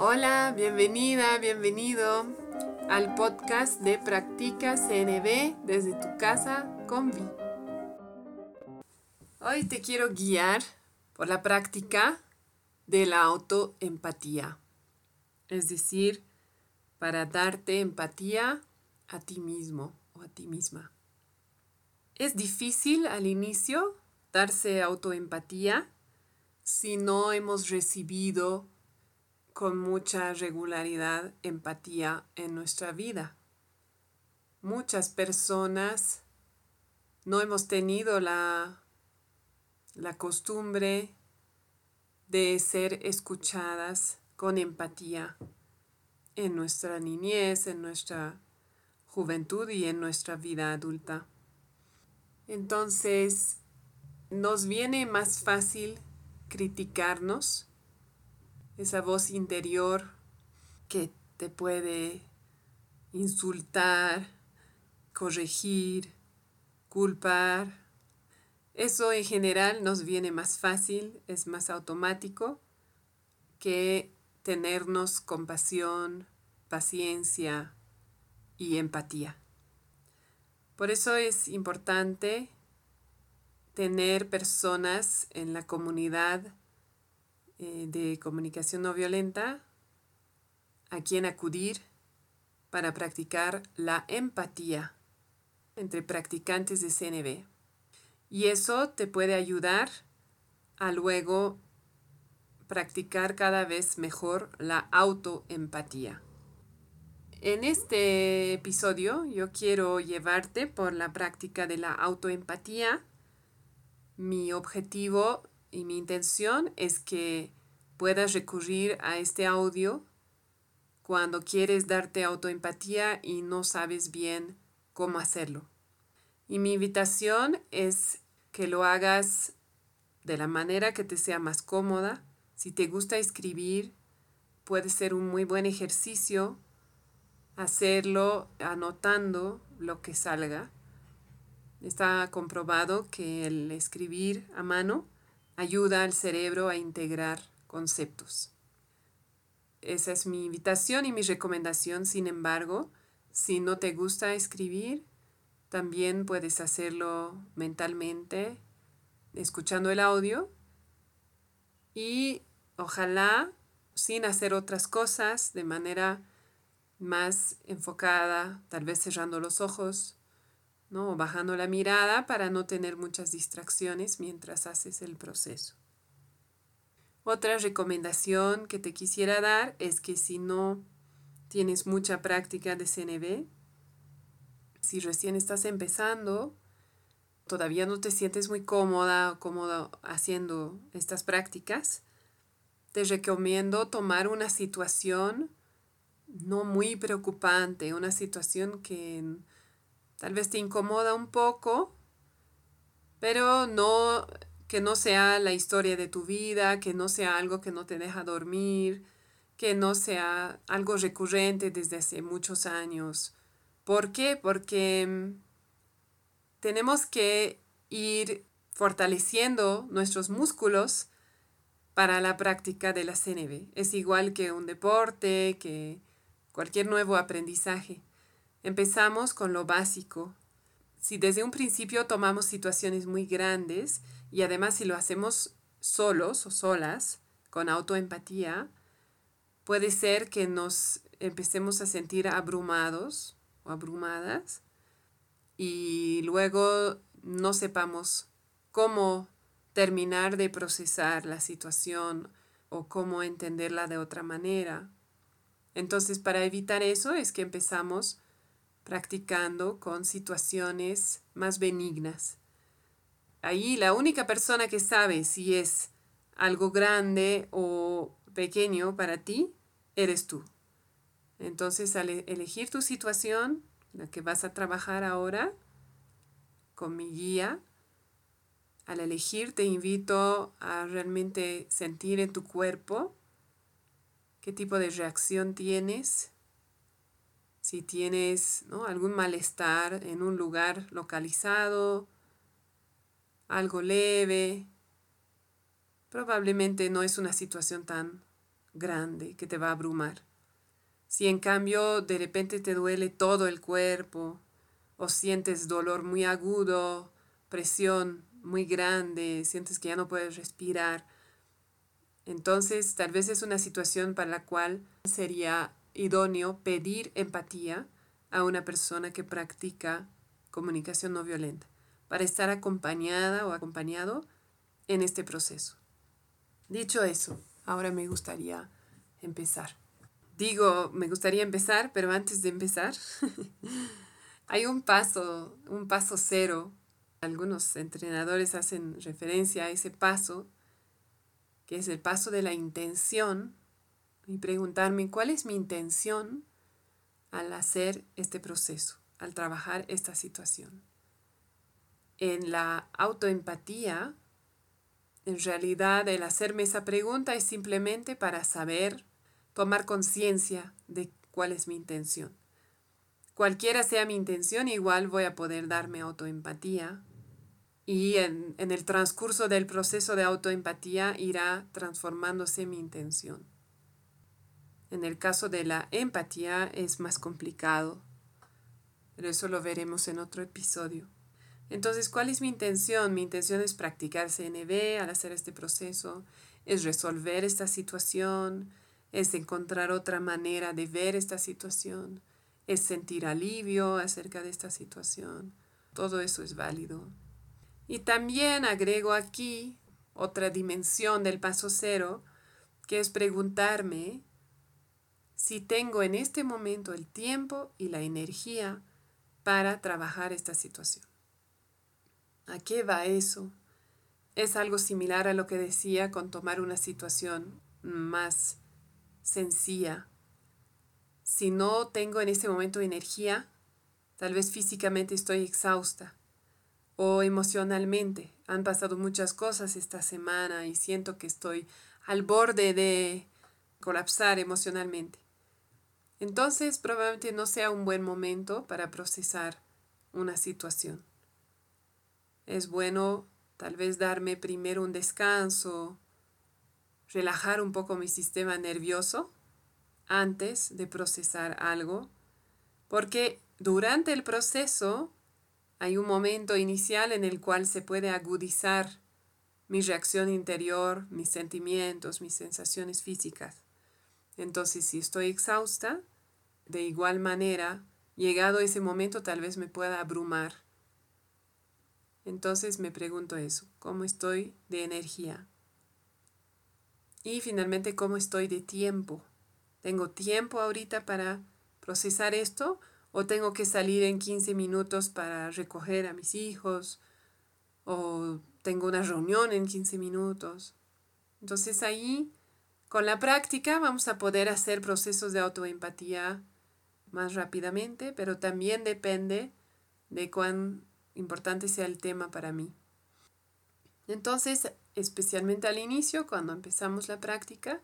Hola, bienvenida, bienvenido al podcast de Practica CNB desde tu casa con Vi. Hoy te quiero guiar por la práctica de la autoempatía, es decir, para darte empatía a ti mismo o a ti misma. Es difícil al inicio darse autoempatía si no hemos recibido con mucha regularidad empatía en nuestra vida. Muchas personas no hemos tenido la, la costumbre de ser escuchadas con empatía en nuestra niñez, en nuestra juventud y en nuestra vida adulta. Entonces, nos viene más fácil criticarnos esa voz interior que te puede insultar, corregir, culpar. Eso en general nos viene más fácil, es más automático que tenernos compasión, paciencia y empatía. Por eso es importante tener personas en la comunidad eh, de comunicación no violenta a quien acudir para practicar la empatía entre practicantes de CNB. Y eso te puede ayudar a luego practicar cada vez mejor la autoempatía. En este episodio yo quiero llevarte por la práctica de la autoempatía. Mi objetivo y mi intención es que puedas recurrir a este audio cuando quieres darte autoempatía y no sabes bien cómo hacerlo. Y mi invitación es que lo hagas de la manera que te sea más cómoda. Si te gusta escribir, puede ser un muy buen ejercicio hacerlo anotando lo que salga. Está comprobado que el escribir a mano ayuda al cerebro a integrar conceptos. Esa es mi invitación y mi recomendación. Sin embargo, si no te gusta escribir, también puedes hacerlo mentalmente, escuchando el audio y ojalá sin hacer otras cosas de manera más enfocada, tal vez cerrando los ojos, ¿no? Bajando la mirada para no tener muchas distracciones mientras haces el proceso. Otra recomendación que te quisiera dar es que si no tienes mucha práctica de CNB, si recién estás empezando, todavía no te sientes muy cómoda o cómodo haciendo estas prácticas, te recomiendo tomar una situación no muy preocupante, una situación que tal vez te incomoda un poco, pero no que no sea la historia de tu vida, que no sea algo que no te deja dormir, que no sea algo recurrente desde hace muchos años. ¿Por qué? Porque mm, tenemos que ir fortaleciendo nuestros músculos para la práctica de la CNB. Es igual que un deporte, que cualquier nuevo aprendizaje. Empezamos con lo básico. Si desde un principio tomamos situaciones muy grandes y además si lo hacemos solos o solas, con autoempatía, puede ser que nos empecemos a sentir abrumados o abrumadas y luego no sepamos cómo terminar de procesar la situación o cómo entenderla de otra manera. Entonces, para evitar eso es que empezamos practicando con situaciones más benignas. Ahí la única persona que sabe si es algo grande o pequeño para ti, eres tú. Entonces, al e-, elegir tu situación, la que vas a trabajar ahora, con mi guía, al elegir te invito a realmente sentir en tu cuerpo qué tipo de reacción tienes, si tienes algún malestar en un lugar localizado, algo leve, probablemente no es una situación tan grande que te va a abrumar. Si en cambio de repente te duele todo el cuerpo o sientes dolor muy agudo, presión muy grande, sientes que ya no puedes respirar, entonces tal vez es una situación para la cual sería idóneo pedir empatía a una persona que practica comunicación no violenta para estar acompañada o acompañado en este proceso. Dicho eso, ahora me gustaría empezar. Digo, me gustaría empezar, pero antes de empezar, hay un paso, un paso cero. Algunos entrenadores hacen referencia a ese paso, que es el paso de la intención, y preguntarme cuál es mi intención al hacer este proceso, al trabajar esta situación. En la autoempatía, en realidad el hacerme esa pregunta es simplemente para saber, tomar conciencia de cuál es mi intención. Cualquiera sea mi intención, igual voy a poder darme autoempatía y en, en el transcurso del proceso de autoempatía irá transformándose mi intención. En el caso de la empatía es más complicado, pero eso lo veremos en otro episodio. Entonces, ¿cuál es mi intención? Mi intención es practicar CNB al hacer este proceso, es resolver esta situación, es encontrar otra manera de ver esta situación, es sentir alivio acerca de esta situación. Todo eso es válido. Y también agrego aquí otra dimensión del paso cero, que es preguntarme si tengo en este momento el tiempo y la energía para trabajar esta situación. ¿A qué va eso? Es algo similar a lo que decía con tomar una situación más sencilla. Si no tengo en este momento energía, tal vez físicamente estoy exhausta o emocionalmente. Han pasado muchas cosas esta semana y siento que estoy al borde de colapsar emocionalmente. Entonces probablemente no sea un buen momento para procesar una situación. Es bueno tal vez darme primero un descanso, relajar un poco mi sistema nervioso antes de procesar algo, porque durante el proceso hay un momento inicial en el cual se puede agudizar mi reacción interior, mis sentimientos, mis sensaciones físicas. Entonces, si estoy exhausta, de igual manera, llegado ese momento tal vez me pueda abrumar. Entonces me pregunto eso, ¿cómo estoy de energía? Y finalmente, ¿cómo estoy de tiempo? ¿Tengo tiempo ahorita para procesar esto? ¿O tengo que salir en 15 minutos para recoger a mis hijos? ¿O tengo una reunión en 15 minutos? Entonces ahí con la práctica vamos a poder hacer procesos de autoempatía más rápidamente, pero también depende de cuán importante sea el tema para mí. Entonces, especialmente al inicio, cuando empezamos la práctica,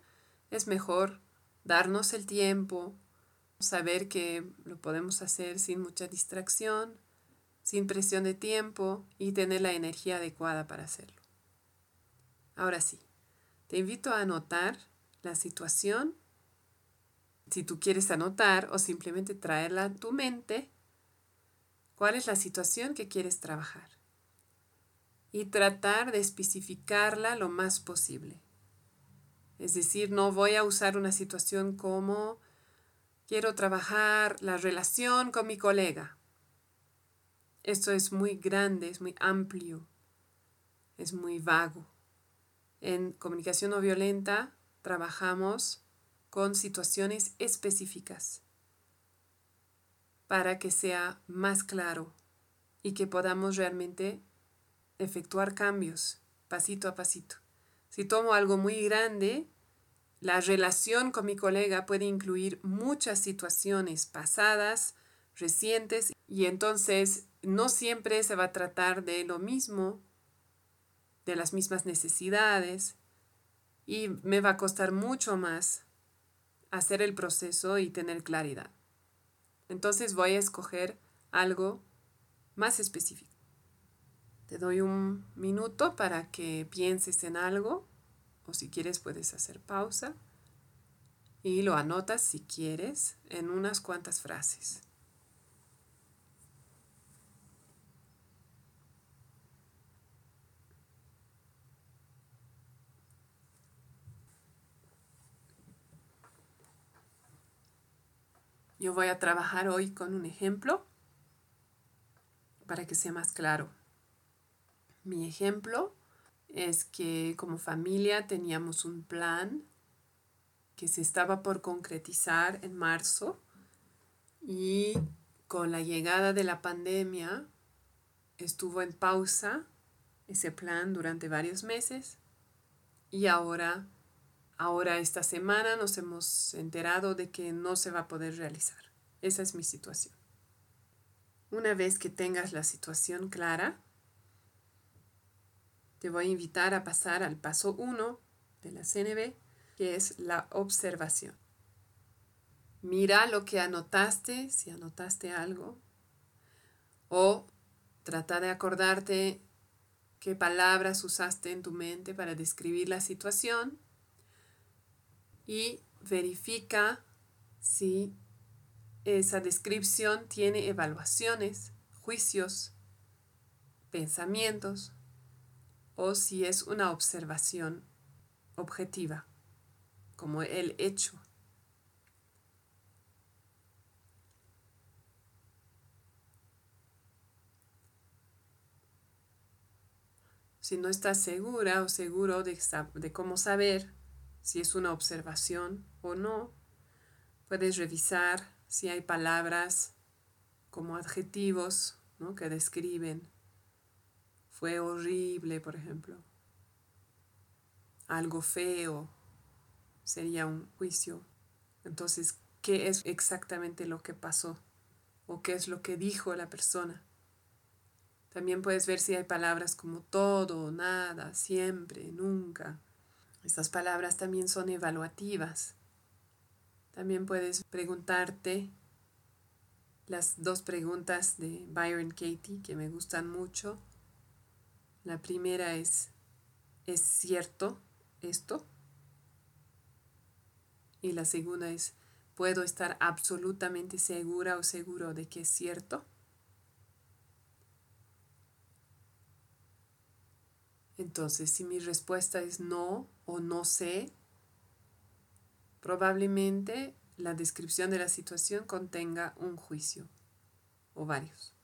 es mejor darnos el tiempo, saber que lo podemos hacer sin mucha distracción, sin presión de tiempo y tener la energía adecuada para hacerlo. Ahora sí, te invito a anotar la situación, si tú quieres anotar o simplemente traerla a tu mente, cuál es la situación que quieres trabajar y tratar de especificarla lo más posible. Es decir, no voy a usar una situación como quiero trabajar la relación con mi colega. Esto es muy grande, es muy amplio, es muy vago. En comunicación no violenta trabajamos con situaciones específicas para que sea más claro y que podamos realmente efectuar cambios pasito a pasito. Si tomo algo muy grande, la relación con mi colega puede incluir muchas situaciones pasadas, recientes, y entonces no siempre se va a tratar de lo mismo, de las mismas necesidades, y me va a costar mucho más hacer el proceso y tener claridad. Entonces voy a escoger algo más específico. Te doy un minuto para que pienses en algo o si quieres puedes hacer pausa y lo anotas si quieres en unas cuantas frases. Yo voy a trabajar hoy con un ejemplo para que sea más claro. Mi ejemplo es que como familia teníamos un plan que se estaba por concretizar en marzo y con la llegada de la pandemia estuvo en pausa ese plan durante varios meses y ahora ahora esta semana nos hemos enterado de que no se va a poder realizar. Esa es mi situación. Una vez que tengas la situación clara, te voy a invitar a pasar al paso 1 de la CNB que es la observación. Mira lo que anotaste, si anotaste algo, o trata de acordarte qué palabras usaste en tu mente para describir la situación y verifica si esa descripción tiene evaluaciones, juicios, pensamientos o si es una observación objetiva como el hecho. Si no estás segura o seguro de, de, cómo saber si es una observación o no, puedes revisar si hay palabras como adjetivos que describen. Fue horrible, por ejemplo. Algo feo, sería un juicio. Entonces, ¿qué es exactamente lo que pasó? ¿O qué es lo que dijo la persona? También puedes ver si hay palabras como todo, nada, siempre, nunca. Estas palabras también son evaluativas. También puedes preguntarte las dos preguntas de Byron Katie que me gustan mucho. La primera es, ¿es cierto esto? Y la segunda es, ¿puedo estar absolutamente segura o seguro de que es cierto? Entonces, si mi respuesta es no o no sé, probablemente la descripción de la situación contenga un juicio o varios.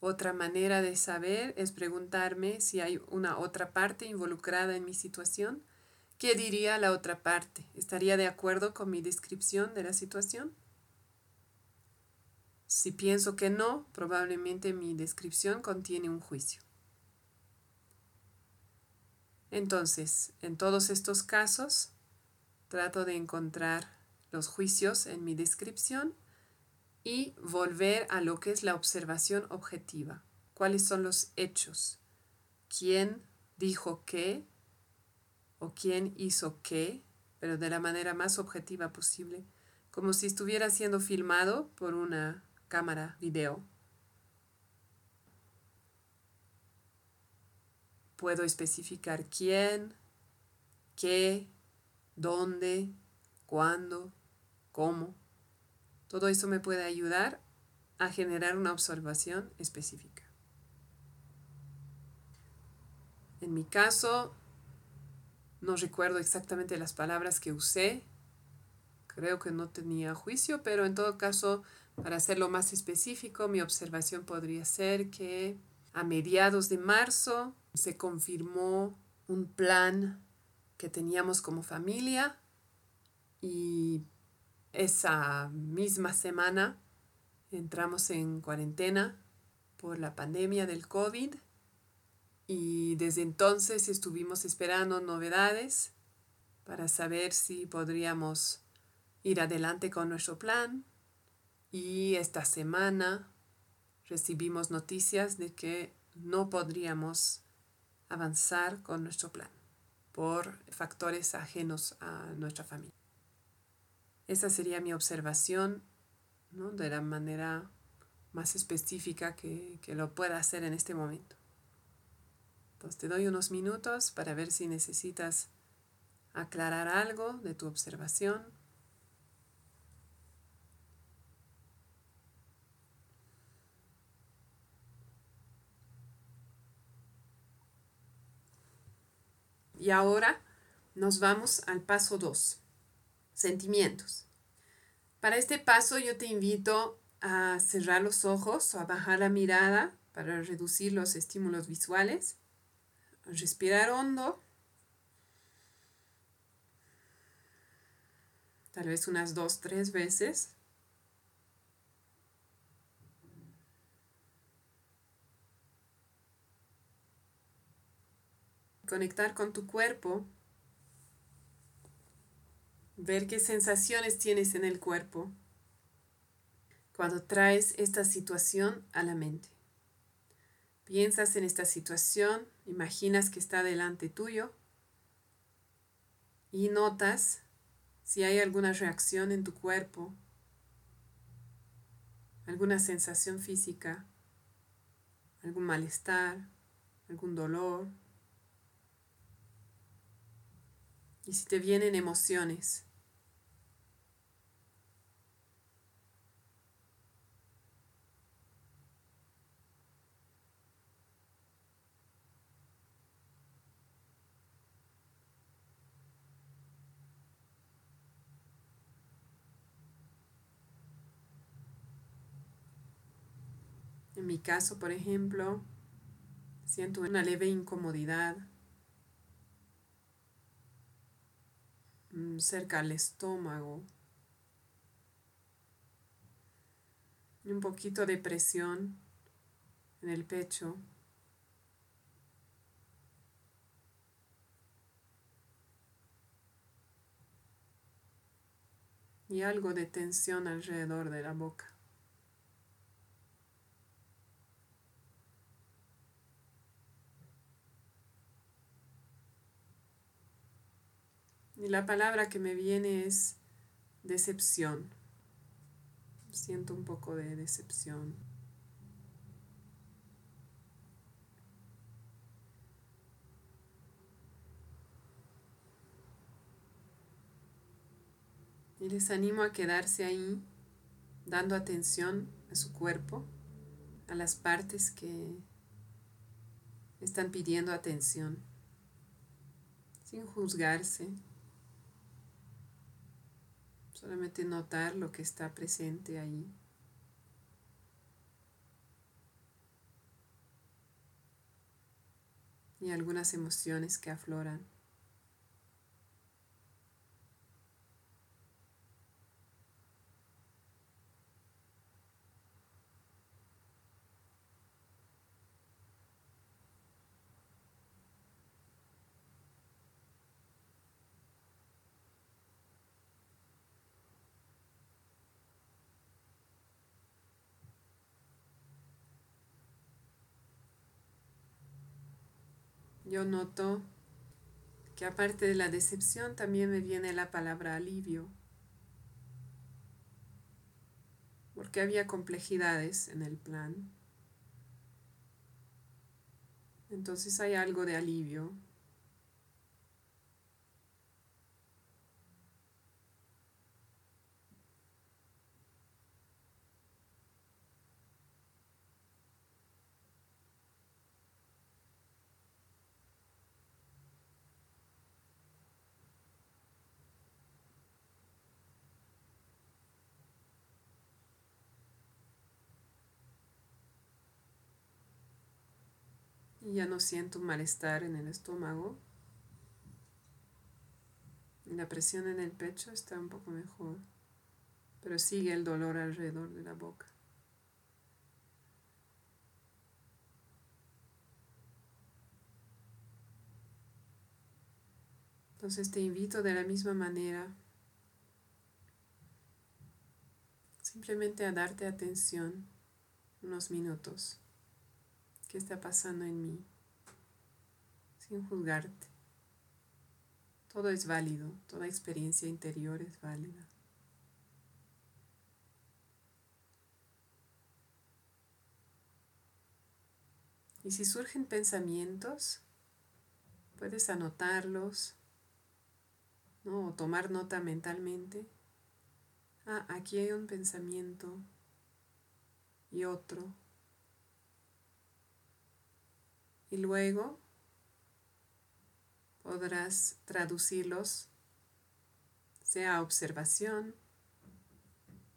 Otra manera de saber es preguntarme si hay una otra parte involucrada en mi situación ¿Qué diría la otra parte? ¿Estaría de acuerdo con mi descripción de la situación? Si pienso que no, probablemente mi descripción contiene un juicio. Entonces, en todos estos casos, trato de encontrar los juicios en mi descripción y volver a lo que es la observación objetiva. ¿Cuáles son los hechos? ¿Quién dijo qué? o quién hizo qué, pero de la manera más objetiva posible, como si estuviera siendo filmado por una cámara video. Puedo especificar quién, qué, dónde, cuándo, cómo. Todo eso me puede ayudar a generar una observación específica. En mi caso, no recuerdo exactamente las palabras que usé. Creo que no tenía juicio, pero en todo caso, para hacerlo más específico, mi observación podría ser que a mediados de marzo se confirmó un plan que teníamos como familia y esa misma semana entramos en cuarentena por la pandemia del COVID y desde entonces estuvimos esperando novedades para saber si podríamos ir adelante con nuestro plan. Y esta semana recibimos noticias de que no podríamos avanzar con nuestro plan por factores ajenos a nuestra familia. Esa sería mi observación de la manera más específica que, que lo pueda hacer en este momento. Entonces te doy unos minutos para ver si necesitas aclarar algo de tu observación. Y ahora nos vamos al paso 2, sentimientos. Para este paso yo te invito a cerrar los ojos o a bajar la mirada para reducir los estímulos visuales. Respirar hondo. Tal vez unas dos, tres veces. Conectar con tu cuerpo. Ver qué sensaciones tienes en el cuerpo cuando traes esta situación a la mente. Piensas en esta situación, imaginas que está delante tuyo y notas si hay alguna reacción en tu cuerpo, alguna sensación física, algún malestar, algún dolor. Y si te vienen emociones. En mi caso, por ejemplo, siento una leve incomodidad cerca al estómago y un poquito de presión en el pecho. y algo de tensión alrededor de la boca. Y la palabra que me viene es decepción. Siento un poco de decepción. Y les animo a quedarse ahí, dando atención a su cuerpo, a las partes que están pidiendo atención, sin juzgarse. Solamente notar lo que está presente ahí. Y algunas emociones que afloran. Yo noto que aparte de la decepción también me viene la palabra alivio, porque había complejidades en el plan. Entonces hay algo de alivio. Y ya no siento malestar en el estómago. La presión en el pecho está un poco mejor, pero sigue el dolor alrededor de la boca. Entonces te invito de la misma manera simplemente a darte atención unos minutos qué está pasando en mí, sin juzgarte. Todo es válido, toda experiencia interior es válida. Y si surgen pensamientos, puedes anotarlos O tomar nota mentalmente. Ah, aquí hay un pensamiento y otro. Y luego podrás traducirlos, sea observación,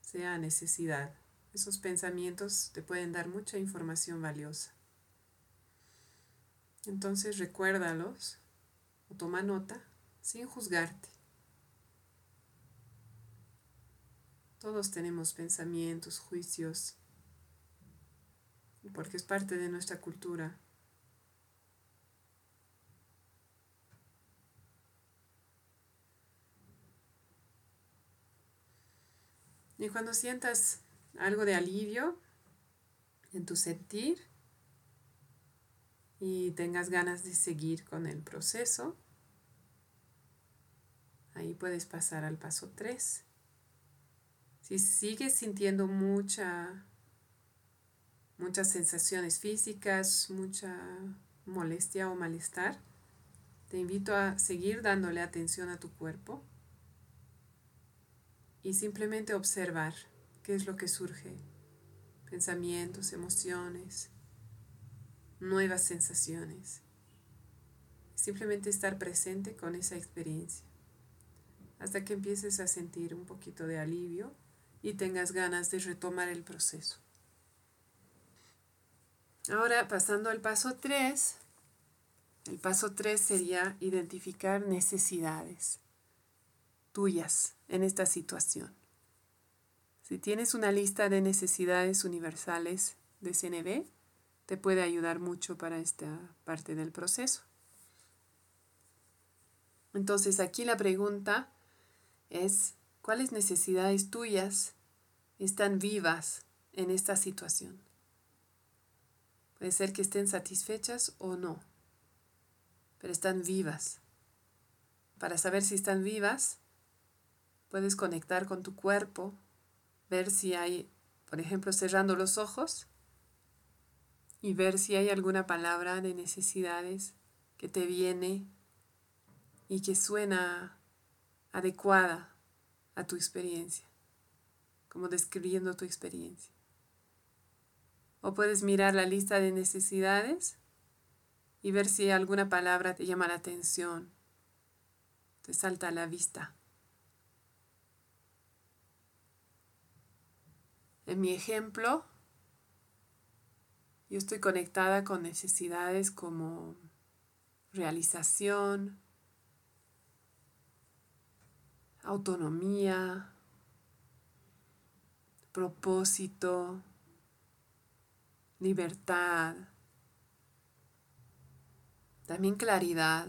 sea necesidad. Esos pensamientos te pueden dar mucha información valiosa. Entonces recuérdalos o toma nota sin juzgarte. Todos tenemos pensamientos, juicios, porque es parte de nuestra cultura. Y cuando sientas algo de alivio en tu sentir y tengas ganas de seguir con el proceso, ahí puedes pasar al paso 3. Si sigues sintiendo mucha, muchas sensaciones físicas, mucha molestia o malestar, te invito a seguir dándole atención a tu cuerpo y simplemente observar qué es lo que surge, pensamientos, emociones, nuevas sensaciones. Simplemente estar presente con esa experiencia hasta que empieces a sentir un poquito de alivio y tengas ganas de retomar el proceso. Ahora, pasando al paso 3, el paso 3 sería identificar necesidades tuyas en esta situación. Si tienes una lista de necesidades universales de CNB, te puede ayudar mucho para esta parte del proceso. Entonces aquí la pregunta es, ¿cuáles necesidades tuyas están vivas en esta situación? Puede ser que estén satisfechas o no, pero están vivas. Para saber si están vivas, Puedes conectar con tu cuerpo, ver si hay, por ejemplo, cerrando los ojos y ver si hay alguna palabra de necesidades que te viene y que suena adecuada a tu experiencia, como describiendo tu experiencia. O puedes mirar la lista de necesidades y ver si alguna palabra te llama la atención, te salta a la vista. En mi ejemplo, yo estoy conectada con necesidades como realización, autonomía, propósito, libertad, también claridad,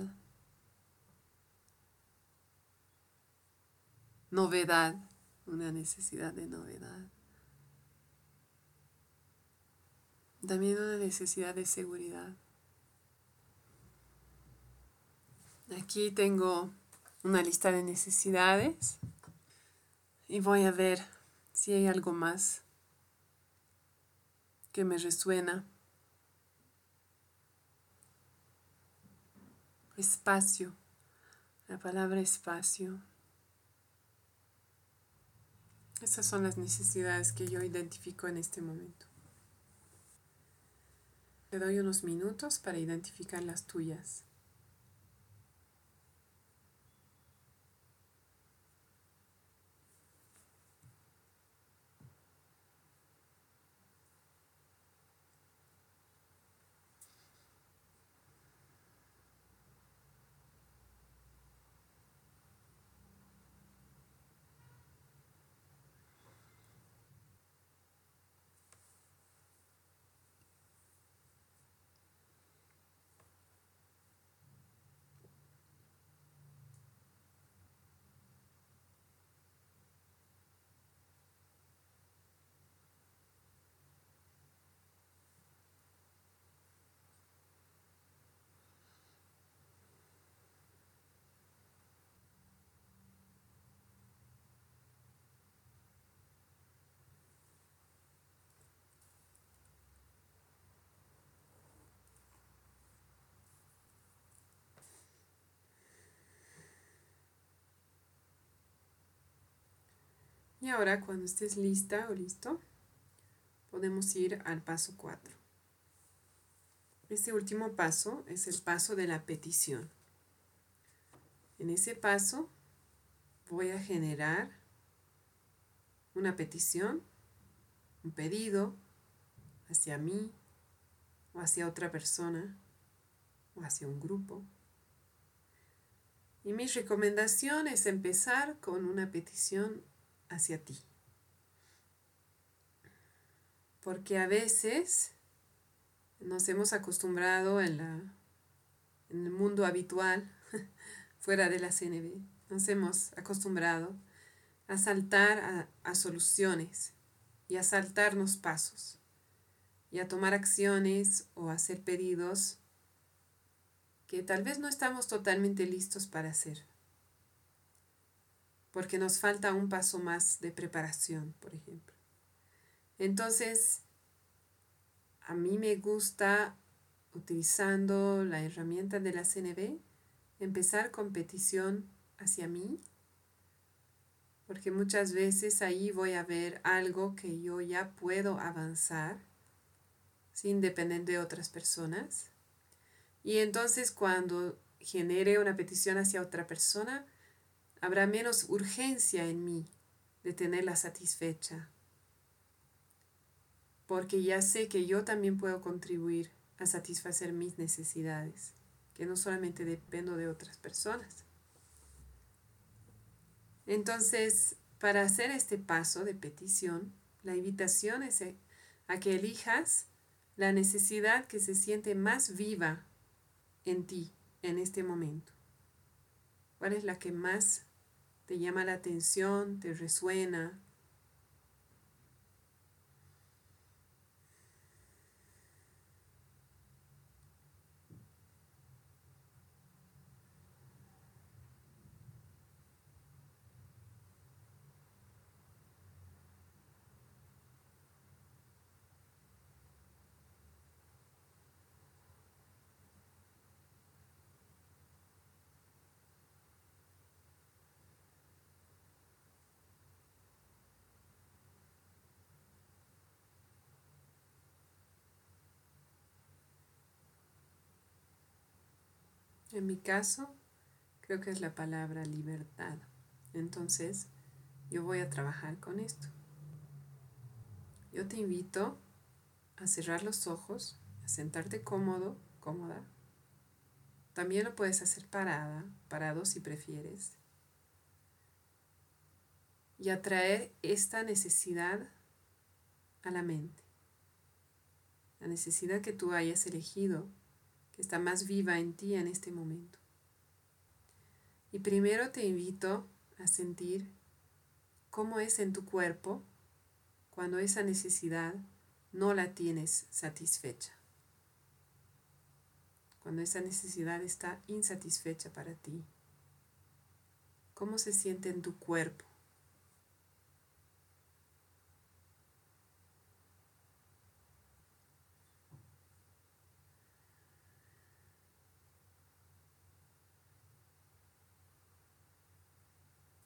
novedad, una necesidad de novedad. También una necesidad de seguridad. Aquí tengo una lista de necesidades y voy a ver si hay algo más que me resuena. Espacio, la palabra espacio. Esas son las necesidades que yo identifico en este momento. Te doy unos minutos para identificar las tuyas. Y ahora cuando estés lista o listo, podemos ir al paso 4. Este último paso es el paso de la petición. En ese paso voy a generar una petición, un pedido hacia mí o hacia otra persona o hacia un grupo. Y mi recomendación es empezar con una petición hacia ti. Porque a veces nos hemos acostumbrado en, la, en el mundo habitual, fuera de la CNB, nos hemos acostumbrado a saltar a, a soluciones y a saltarnos pasos y a tomar acciones o hacer pedidos que tal vez no estamos totalmente listos para hacer, porque nos falta un paso más de preparación, por ejemplo. Entonces, a mí me gusta, utilizando la herramienta de la CNB, empezar con petición hacia mí, porque muchas veces ahí voy a ver algo que yo ya puedo avanzar sin depender de otras personas y entonces cuando genere una petición hacia otra persona, habrá menos urgencia en mí de tenerla satisfecha. Porque ya sé que yo también puedo contribuir a satisfacer mis necesidades, que no solamente dependo de otras personas. Entonces, para hacer este paso de petición, la invitación es a que elijas la necesidad que se siente más viva en ti en este momento? ¿Cuál es la que más te llama la atención, te resuena, En mi caso, creo que es la palabra libertad. Entonces, yo voy a trabajar con esto. Yo te invito a cerrar los ojos, a sentarte cómodo, cómoda. También lo puedes hacer parada, parado si prefieres. Y atraer esta necesidad a la mente. La necesidad que tú hayas elegido que está más viva en ti en este momento. Y primero te invito a sentir cómo es en tu cuerpo cuando esa necesidad no la tienes satisfecha. Cuando esa necesidad está insatisfecha para ti. ¿Cómo se siente en tu cuerpo?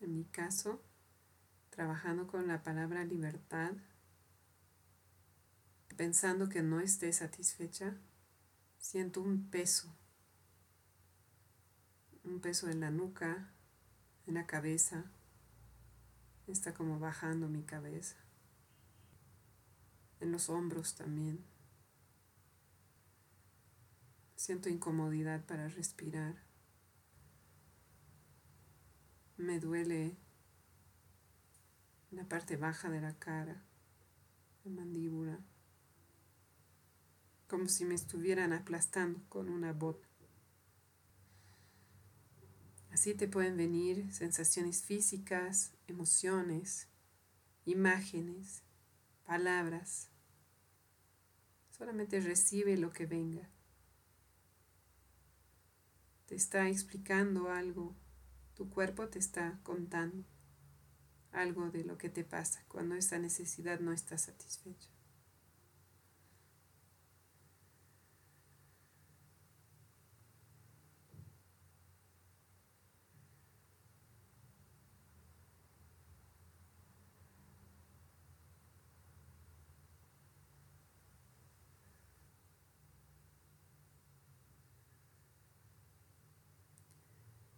En mi caso, trabajando con la palabra libertad, pensando que no esté satisfecha, siento un peso, un peso en la nuca, en la cabeza, está como bajando mi cabeza, en los hombros también. Siento incomodidad para respirar. Me duele la parte baja de la cara, la mandíbula, como si me estuvieran aplastando con una bota. Así te pueden venir sensaciones físicas, emociones, imágenes, palabras. Solamente recibe lo que venga. Te está explicando algo tu cuerpo te está contando algo de lo que te pasa cuando esa necesidad no está satisfecha.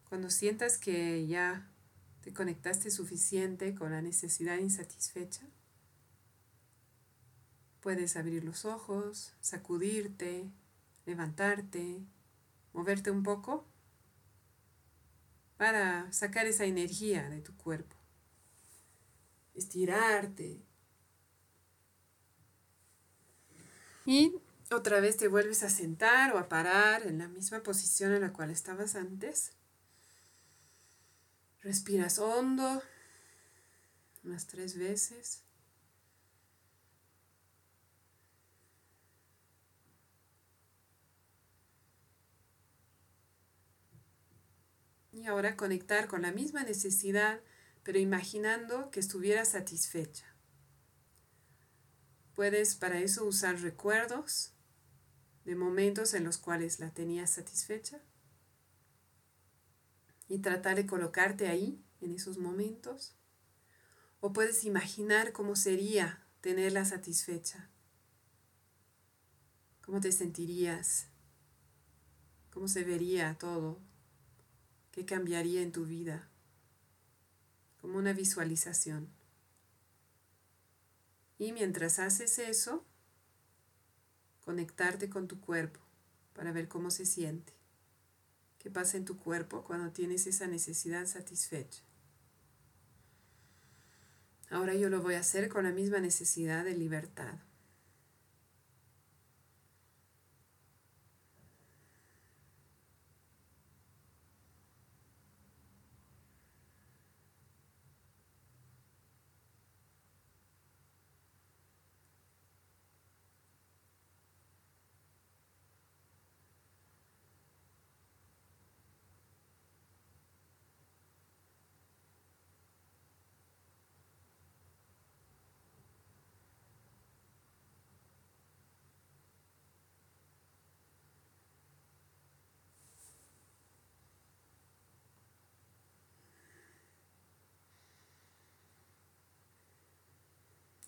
Cuando sientas que ya te conectaste suficiente con la necesidad insatisfecha, puedes abrir los ojos, sacudirte, levantarte, moverte un poco para sacar esa energía de tu cuerpo. Estirarte. Y otra vez te vuelves a sentar o a parar en la misma posición en la cual estabas antes. Respiras hondo unas tres veces. Y ahora conectar con la misma necesidad, pero imaginando que estuviera satisfecha. Puedes para eso usar recuerdos de momentos en los cuales la tenías satisfecha y tratar de colocarte ahí, en esos momentos. O puedes imaginar cómo sería tenerla satisfecha. ¿Cómo te sentirías? ¿Cómo se vería todo? ¿Qué cambiaría en tu vida? Como una visualización. Y mientras haces eso, conectarte con tu cuerpo para ver cómo se siente. ¿Qué pasa en tu cuerpo cuando tienes esa necesidad satisfecha? Ahora yo lo voy a hacer con la misma necesidad de libertad.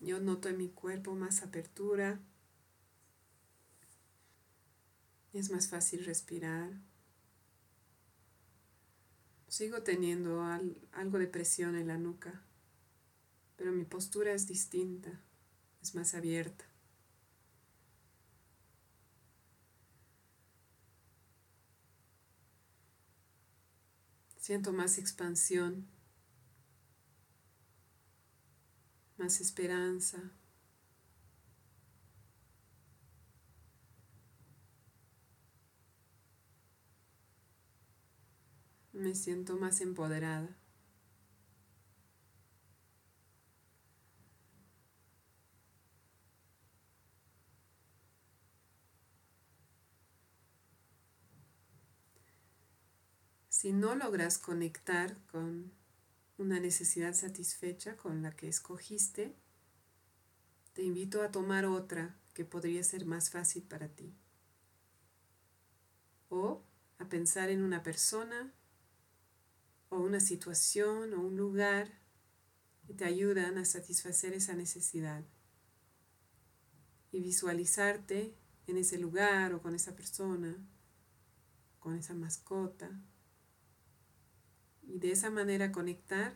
Yo noto en mi cuerpo más apertura. Es más fácil respirar. Sigo teniendo algo de presión en la nuca, pero mi postura es distinta, es más abierta. Siento más expansión más esperanza. Me siento más empoderada. Si no logras conectar con una necesidad satisfecha con la que escogiste, te invito a tomar otra que podría ser más fácil para ti. O a pensar en una persona o una situación o un lugar que te ayudan a satisfacer esa necesidad. Y visualizarte en ese lugar o con esa persona, con esa mascota y de esa manera conectar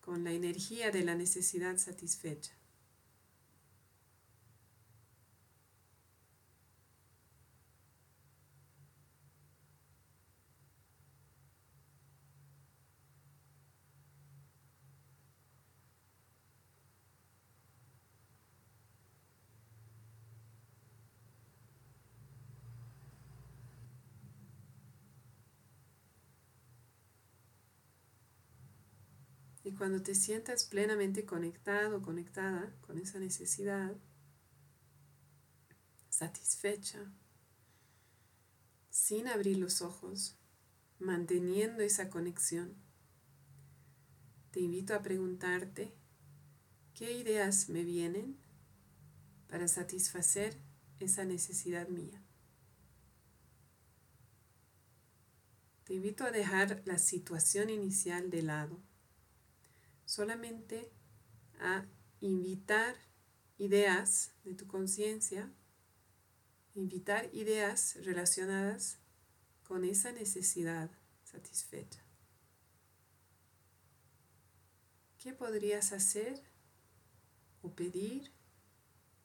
con la energía de la necesidad satisfecha. Cuando te sientas plenamente conectado, conectada con esa necesidad, satisfecha, sin abrir los ojos, manteniendo esa conexión, te invito a preguntarte qué ideas me vienen para satisfacer esa necesidad mía. Te invito a dejar la situación inicial de lado solamente a invitar ideas de tu conciencia, invitar ideas relacionadas con esa necesidad satisfecha. ¿Qué podrías hacer o pedir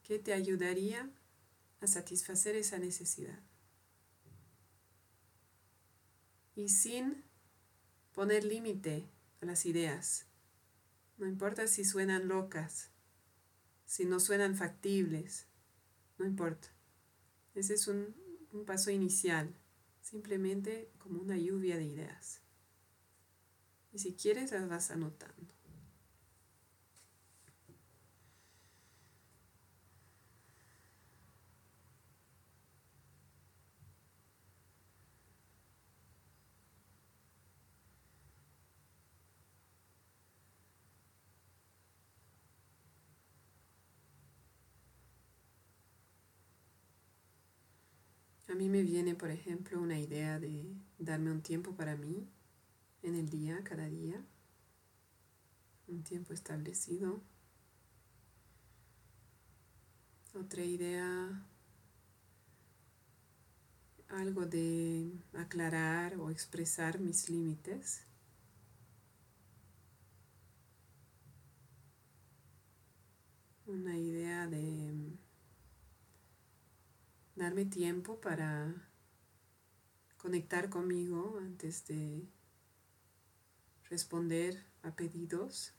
que te ayudaría a satisfacer esa necesidad? Y sin poner límite a las ideas. No importa si suenan locas, si no suenan factibles, no importa. Ese es un, paso inicial, simplemente como una lluvia de ideas. Y si quieres las vas anotando. Mí me viene, por ejemplo, una idea de darme un tiempo para mí en el día, cada día, un tiempo establecido. Otra idea, algo de aclarar o expresar mis límites. Una idea de darme tiempo para conectar conmigo antes de responder a pedidos.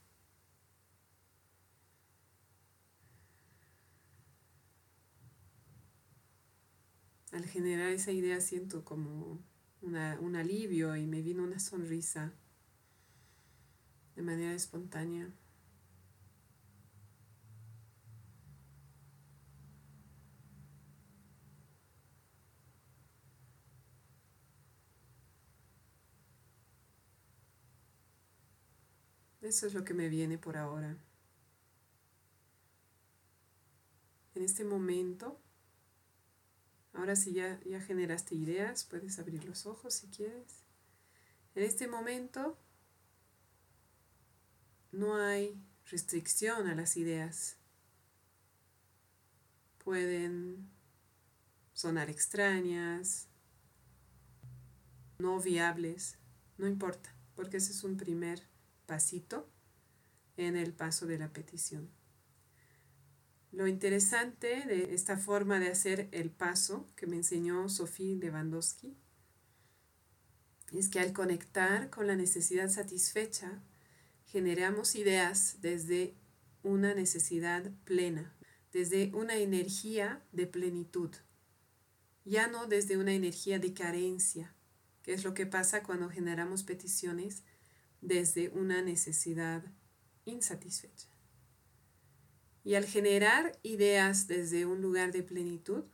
Al generar esa idea siento como un alivio y me vino una sonrisa de manera espontánea. Eso es lo que me viene por ahora. En este momento, ahora si ya, ya generaste ideas, puedes abrir los ojos si quieres. En este momento no hay restricción a las ideas. Pueden sonar extrañas, no viables, no importa, porque ese es un primer pasito en el paso de la petición. Lo interesante de esta forma de hacer el paso que me enseñó Sofía Lewandowski es que al conectar con la necesidad satisfecha, generamos ideas desde una necesidad plena, desde una energía de plenitud, ya no desde una energía de carencia, que es lo que pasa cuando generamos peticiones desde una necesidad insatisfecha. Y al generar ideas desde un lugar de plenitud,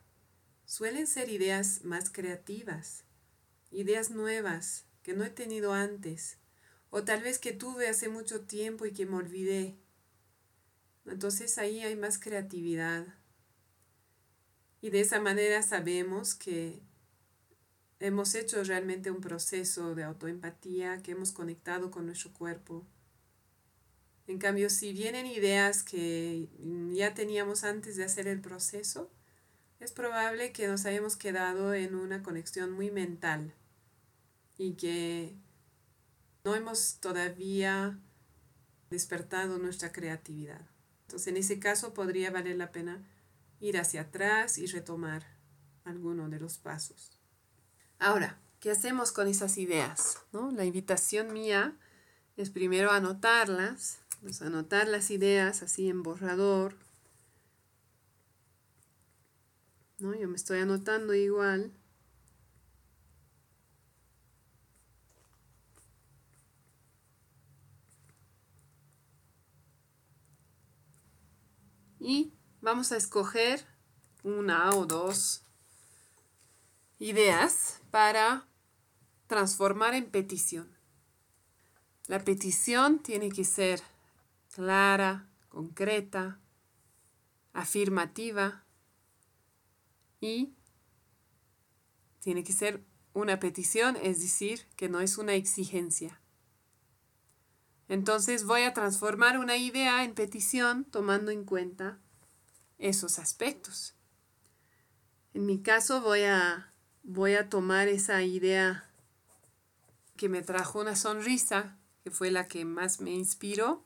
suelen ser ideas más creativas, ideas nuevas que no he tenido antes, o tal vez que tuve hace mucho tiempo y que me olvidé. Entonces ahí hay más creatividad. Y de esa manera sabemos que hemos hecho realmente un proceso de autoempatía, que hemos conectado con nuestro cuerpo. En cambio, si vienen ideas que ya teníamos antes de hacer el proceso, es probable que nos hayamos quedado en una conexión muy mental y que no hemos todavía despertado nuestra creatividad. Entonces, en ese caso podría valer la pena ir hacia atrás y retomar alguno de los pasos. Ahora, ¿qué hacemos con esas ideas? ¿No? La invitación mía es primero anotarlas, pues anotar las ideas así en borrador. ¿No? Yo me estoy anotando igual. Y vamos a escoger una o dos ideas para transformar en petición. La petición tiene que ser clara, concreta, afirmativa y tiene que ser una petición, es decir, que no es una exigencia. Entonces voy a transformar una idea en petición tomando en cuenta esos aspectos. En mi caso voy a voy a tomar esa idea que me trajo una sonrisa, que fue la que más me inspiró,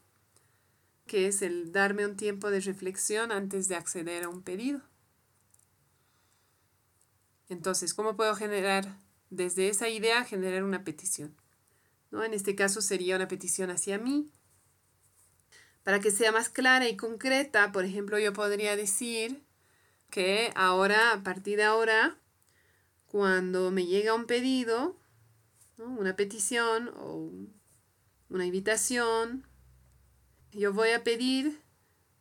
que es el darme un tiempo de reflexión antes de acceder a un pedido. Entonces, ¿cómo puedo generar desde esa idea, generar una petición? ¿No? En este caso sería una petición hacia mí. Para que sea más clara y concreta, por ejemplo, yo podría decir que ahora, a partir de ahora, cuando me llega un pedido, una petición o una invitación, yo voy a pedir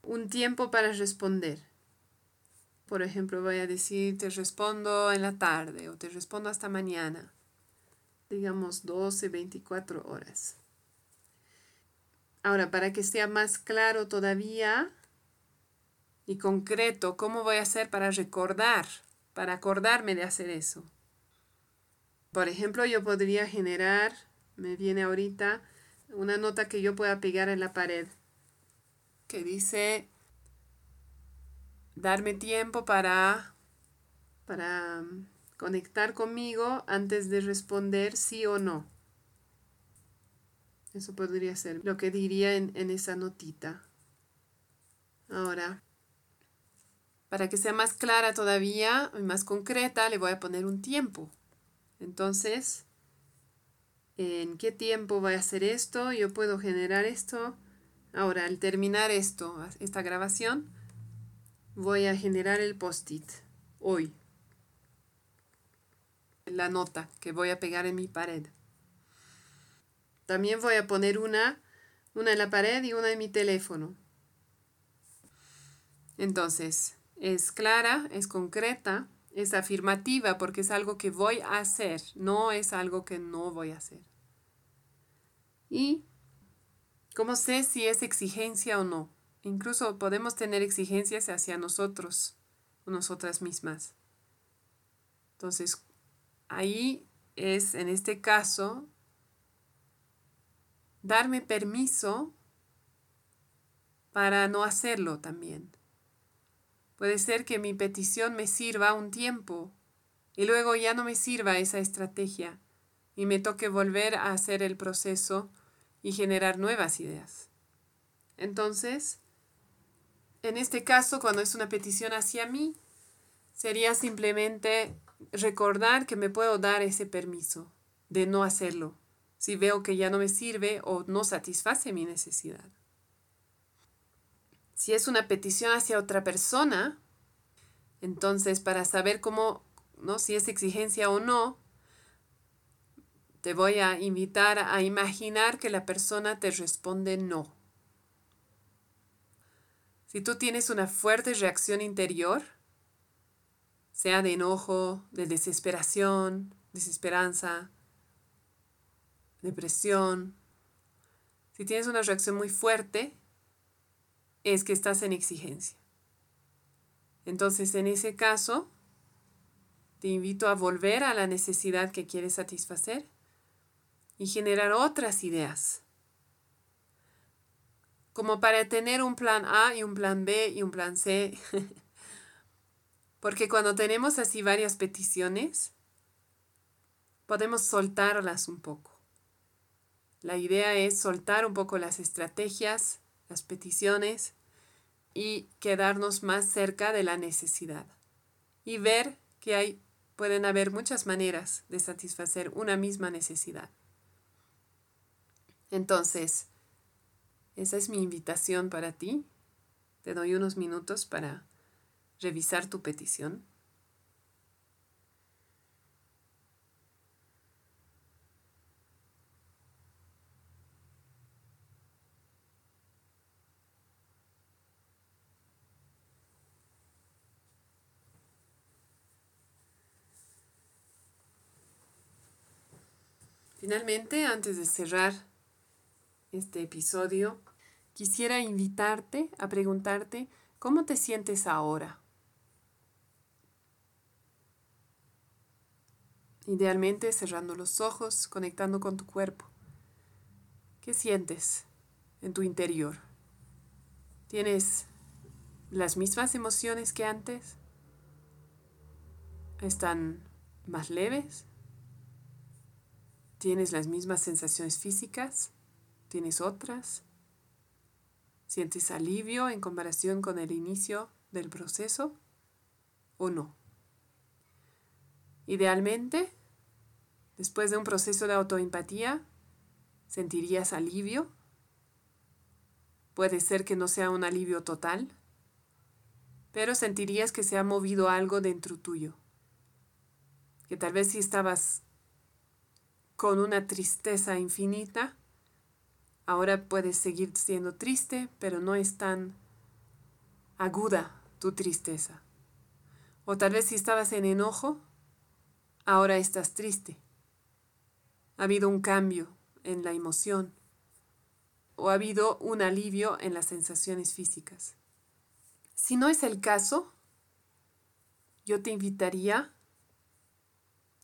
un tiempo para responder. Por ejemplo, voy a decir, te respondo en la tarde o te respondo hasta mañana. Digamos 12, 24 horas. Ahora, para que sea más claro todavía y concreto, ¿cómo voy a hacer para recordar, para acordarme de hacer eso? Por ejemplo, yo podría generar, me viene ahorita, una nota que yo pueda pegar en la pared que dice darme tiempo para, para um, conectar conmigo antes de responder sí o no. Eso podría ser lo que diría en, en esa notita. Ahora, para que sea más clara todavía y más concreta, le voy a poner un tiempo. Entonces, ¿en qué tiempo voy a hacer esto? Yo puedo generar esto. Ahora, al terminar esto, esta grabación, voy a generar el post-it hoy. La nota que voy a pegar en mi pared. También voy a poner una, una en la pared y una en mi teléfono. Entonces, es clara, es concreta, es afirmativa porque es algo que voy a hacer, no es algo que no voy a hacer. Y, ¿cómo sé si es exigencia o no? Incluso podemos tener exigencias hacia nosotros o nosotras mismas. Entonces, ahí es, en este caso, darme permiso para no hacerlo también. Puede ser que mi petición me sirva un tiempo y luego ya no me sirva esa estrategia y me toque volver a hacer el proceso y generar nuevas ideas. Entonces, en este caso, cuando es una petición hacia mí, sería simplemente recordar que me puedo dar ese permiso de no hacerlo, si veo que ya no me sirve o no satisface mi necesidad. Si es una petición hacia otra persona, entonces para saber cómo, ¿no? si es exigencia o no, te voy a invitar a imaginar que la persona te responde no. Si tú tienes una fuerte reacción interior, sea de enojo, de desesperación, desesperanza, depresión, si tienes una reacción muy fuerte, es que estás en exigencia. Entonces, en ese caso, te invito a volver a la necesidad que quieres satisfacer y generar otras ideas como para tener un plan A y un plan B y un plan C. Porque cuando tenemos así varias peticiones, podemos soltarlas un poco. La idea es soltar un poco las estrategias, las peticiones y quedarnos más cerca de la necesidad. Y ver que hay, pueden haber muchas maneras de satisfacer una misma necesidad. Entonces, esa es mi invitación para ti. Te doy unos minutos para revisar tu petición. Finalmente, antes de cerrar este episodio, quisiera invitarte a preguntarte cómo te sientes ahora. Idealmente cerrando los ojos, conectando con tu cuerpo. ¿Qué sientes en tu interior? ¿Tienes las mismas emociones que antes? ¿Están más leves. ¿Tienes las mismas sensaciones físicas? ¿Tienes otras? ¿Sientes alivio en comparación con el inicio del proceso o no? Idealmente, después de un proceso de autoempatía, ¿sentirías alivio? Puede ser que no sea un alivio total, pero sentirías que se ha movido algo dentro tuyo. Que tal vez si estabas con una tristeza infinita, ahora puedes seguir siendo triste, pero no es tan aguda tu tristeza. O tal vez si estabas en enojo, ahora estás triste. Ha habido un cambio en la emoción o ha habido un alivio en las sensaciones físicas. Si no es el caso, yo te invitaría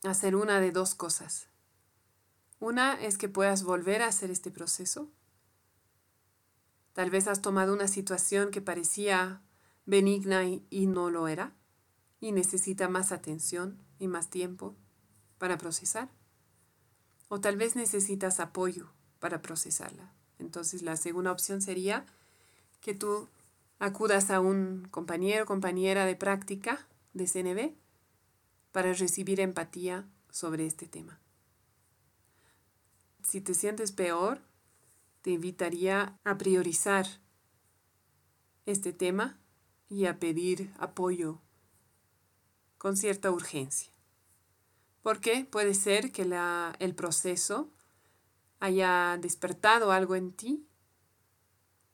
a hacer una de dos cosas. Una es que puedas volver a hacer este proceso. Tal vez has tomado una situación que parecía benigna y, no lo era y necesita más atención y más tiempo para procesar. O tal vez necesitas apoyo para procesarla. Entonces la segunda opción sería que tú acudas a un compañero o compañera de práctica de CNB para recibir empatía sobre este tema si te sientes peor, te invitaría a priorizar este tema y a pedir apoyo con cierta urgencia. Porque puede ser que el proceso haya despertado algo en ti,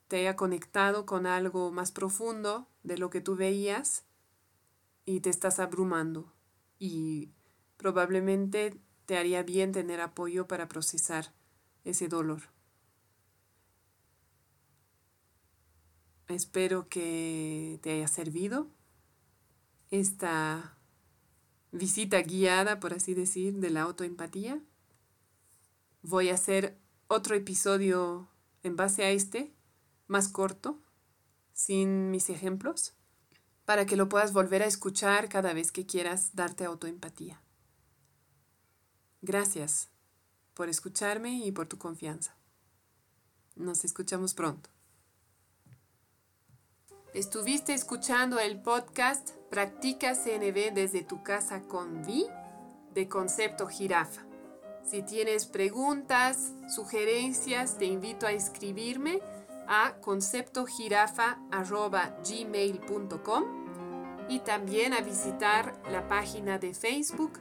te haya conectado con algo más profundo de lo que tú veías y te estás abrumando. Y probablemente te haría bien tener apoyo para procesar ese dolor. Espero que te haya servido esta visita guiada, por así decir, de la autoempatía. Voy a hacer otro episodio en base a este, más corto, sin mis ejemplos, para que lo puedas volver a escuchar cada vez que quieras darte autoempatía. Gracias por escucharme y por tu confianza. Nos escuchamos pronto. Estuviste escuchando el podcast Practica CNB desde tu casa con Vi de Concepto Jirafa. Si tienes preguntas, sugerencias, te invito a escribirme a conceptojirafa.gmail.com y también a visitar la página de Facebook